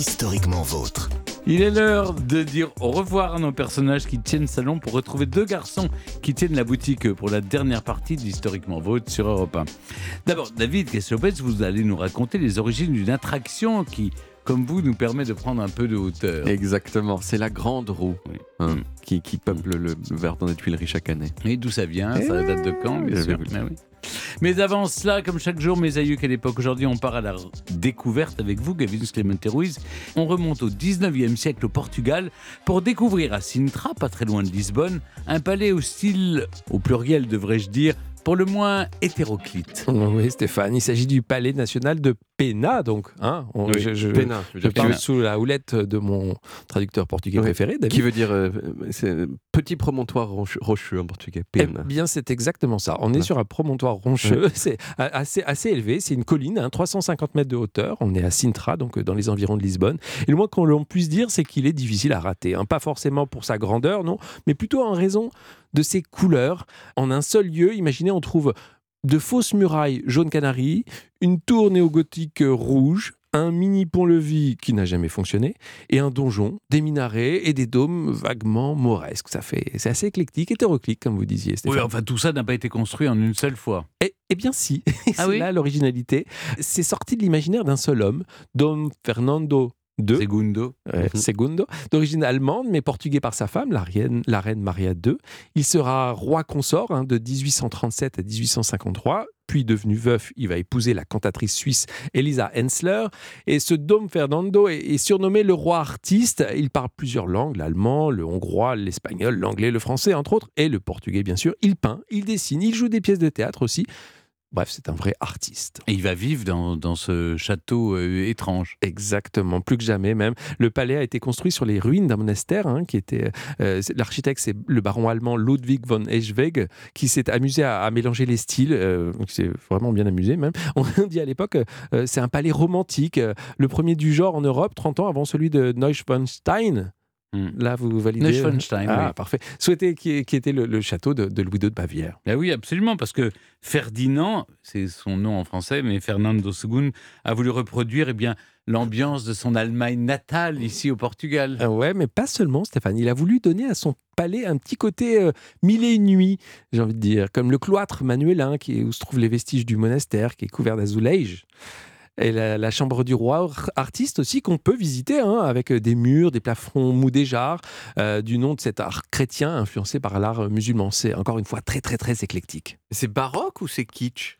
historiquement vôtre. Il est l'heure de dire au revoir à nos personnages qui tiennent salon pour retrouver deux garçons qui tiennent la boutique pour la dernière partie d'Historiquement Vôtre sur Europe 1. D'abord, David Kesslopez, vous allez nous raconter les origines d'une attraction qui, comme vous, nous permet de prendre un peu de hauteur. Exactement, c'est la grande roue Oui. hein, qui, qui peuple le, le Verdun des Tuileries chaque année. Et d'où ça vient Eh Ça date de quand, bien je sûr Mais, avant cela, comme chaque jour, mes aïeux, quelle époque Aujourd'hui, on part à la découverte avec vous, Gavin Clemente Ruiz. On remonte au 19e siècle au Portugal pour découvrir à Sintra, pas très loin de Lisbonne, un palais au style, au pluriel devrais-je dire, pour le moins hétéroclite. Oui, Stéphane, il s'agit du palais national de Pena, donc. Hein, on- Oui, je, je- Pénin, je parle Pena. sous la houlette de mon traducteur portugais Oui, préféré, David. qui veut dire euh, petit promontoire rocheux, rocheux en portugais. Eh Pénin. bien, c'est exactement ça. On est sur un promontoire rocheux, c'est assez, assez élevé. C'est une colline, hein, 350 mètres de hauteur. On est à Sintra, donc euh, dans les environs de Lisbonne. Et le moins qu'on l'on puisse dire, c'est qu'il est difficile à rater. hein. Pas forcément pour sa grandeur, non, mais plutôt en raison de ses couleurs. En un seul lieu, imaginez, on trouve de fausses murailles jaune canari, une tour néogothique rouge, un mini pont-levis qui n'a jamais fonctionné, et un donjon, des minarets et des dômes vaguement mauresques. Ça fait, c'est assez éclectique, hétéroclite, comme vous disiez, Stéphane. Oui, enfin, tout ça n'a pas été construit en une seule fois. Eh, eh bien si, c'est Ah oui? Là l'originalité. C'est sorti de l'imaginaire d'un seul homme, Dom Fernando II, Segundo. Mhm. Segundo, d'origine allemande, mais portugais par sa femme, la reine, la reine Maria II. Il sera roi consort hein, de 1837 à 1853. Puis devenu veuf, il va épouser la cantatrice suisse Elisa Hensler. Et ce Dom Fernando est, est surnommé le roi artiste. Il parle plusieurs langues, l'allemand, le hongrois, l'espagnol, l'anglais, le français, entre autres, et le portugais, bien sûr. Il peint, il dessine, il joue des pièces de théâtre aussi. Bref, c'est un vrai artiste. Et il va vivre dans, dans ce château euh, étrange. Exactement, plus que jamais même. Le palais a été construit sur les ruines d'un monastère hein, qui était. euh, c'est- L'architecte, c'est le baron allemand Ludwig von Eschweg, qui s'est amusé à, à mélanger les styles. euh, c'est vraiment bien amusé même. On dit à l'époque, euh, c'est un palais romantique, euh, le premier du genre en Europe, 30 ans avant celui de Neuschwanstein. Hmm. Là, vous validez. Neuschwanstein, Ah, oui. parfait. Souhaité qui, qui était le, le château de, de Louis II de Bavière. Ben oui, absolument, parce que Ferdinand, c'est son nom en français, mais Fernando II a voulu reproduire eh bien l'ambiance de son Allemagne natale ici au Portugal. Ah ouais, mais pas seulement, Stéphane. Il a voulu donner à son palais un petit côté euh, mille et une nuits, j'ai envie de dire, comme le cloître manuelin, qui où se trouvent les vestiges du monastère, qui est couvert d'azoulèges. Et la, chambre du roi, ar- artiste aussi, qu'on peut visiter, hein, avec des murs, des plafonds mudéjar, euh, du nom de cet art chrétien influencé par l'art musulman. C'est encore une fois très, très, très éclectique. C'est baroque ou c'est kitsch?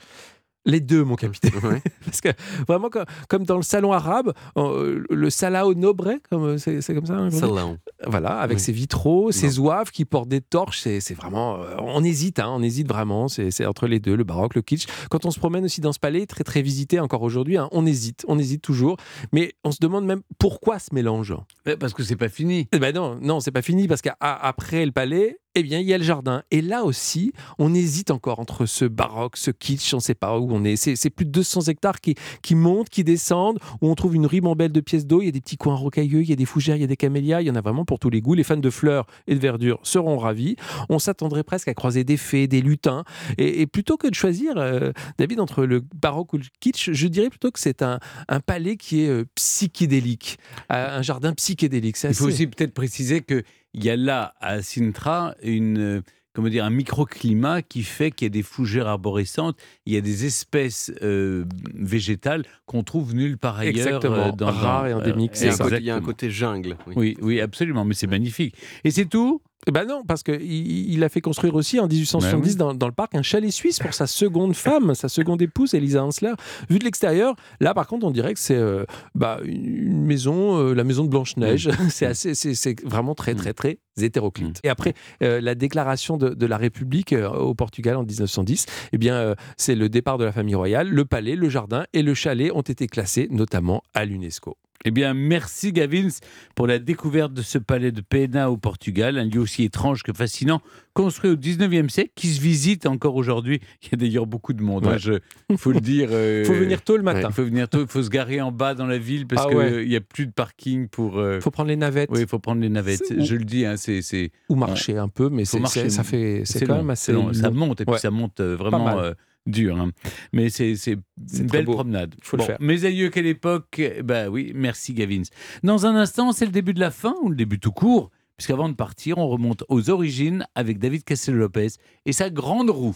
Les deux, mon capitaine. Ouais. Parce que vraiment, comme, comme dans le salon arabe, euh, le salao nobre, comme, c'est c'est comme ça hein, Salon. Voilà, avec Oui. ses vitraux, ses Non. zouaves qui portent des torches, c'est c'est vraiment. euh, on hésite, hein, on hésite vraiment. C'est c'est entre les deux, le baroque, le kitsch. Quand on se promène aussi dans ce palais, très très visité encore aujourd'hui, hein, on hésite, on hésite toujours. Mais on se demande même pourquoi ce mélange. Ouais, Parce que c'est pas fini. Eh ben non, non, c'est pas fini parce qu'après le palais, eh bien, il y a le jardin. Et là aussi, on hésite encore entre ce baroque, ce kitsch, on ne sait pas où on est. C'est plus de 200 hectares qui, qui montent, qui descendent, où on trouve une ribambelle de pièces d'eau. Il y a des petits coins rocailleux, il y a des fougères, il y a des camélias. Il y en a vraiment pour tous les goûts. Les fans de fleurs et de verdure seront ravis. On s'attendrait presque à croiser des fées, des lutins. Et, et plutôt que de choisir, euh, David, entre le baroque ou le kitsch, je dirais plutôt que c'est un, un palais qui est euh, psychédélique, euh, un jardin psychédélique. Il faut aussi peut-être préciser qu'il y a là, à Sintra, une, euh, comment dire, un microclimat qui fait qu'il y a des fougères arborescentes, il y a des espèces euh, végétales qu'on trouve nulle part ailleurs. Exactement. euh, dans, Rares et endémiques, euh, Il y a un côté- il exactement. jungle. oui. Oui, oui, absolument, mais c'est magnifique. Et c'est tout? Ben non, parce qu'il il a fait construire aussi en 1870 Ben dans, dans le parc un chalet suisse pour sa seconde femme, sa seconde épouse, Elisa Hansler. Vu de l'extérieur, là par contre, on dirait que c'est euh, bah, une maison, euh, la maison de Blanche-Neige. c'est assez, c'est, c'est vraiment très, très, très hétéroclite. Et après, euh, la déclaration de, de la République au Portugal en 1910, eh bien, c'est le départ de la famille royale. Le palais, le jardin et le chalet ont été classés notamment à l'UNESCO. Eh bien, merci Gavins pour la découverte de ce palais de Pena au Portugal, un lieu aussi étrange que fascinant, construit au 19e siècle, qui se visite encore aujourd'hui. Il y a d'ailleurs beaucoup de monde, Ouais. il faut le dire. Il faut venir tôt le matin. Il faut venir tôt, il faut se garer en bas dans la ville parce Ah qu'il ouais. n'y a plus de parking pour. euh, Il faut prendre les navettes Oui, il faut prendre les navettes. Je le dis, hein, c'est ou marcher un peu, mais c'est, ça fait, c'est quand long, même assez long. Ça monte et puis ça monte euh, vraiment euh, dur. hein. Mais c'est une belle beau. promenade. Faut le faire. Mes aïeux, quelle époque? Bah oui, merci Gavins. Dans un instant, c'est le début de la fin ou le début tout court? Puisqu'avant de partir, on remonte aux origines avec David Castel-Lopez et sa grande roue.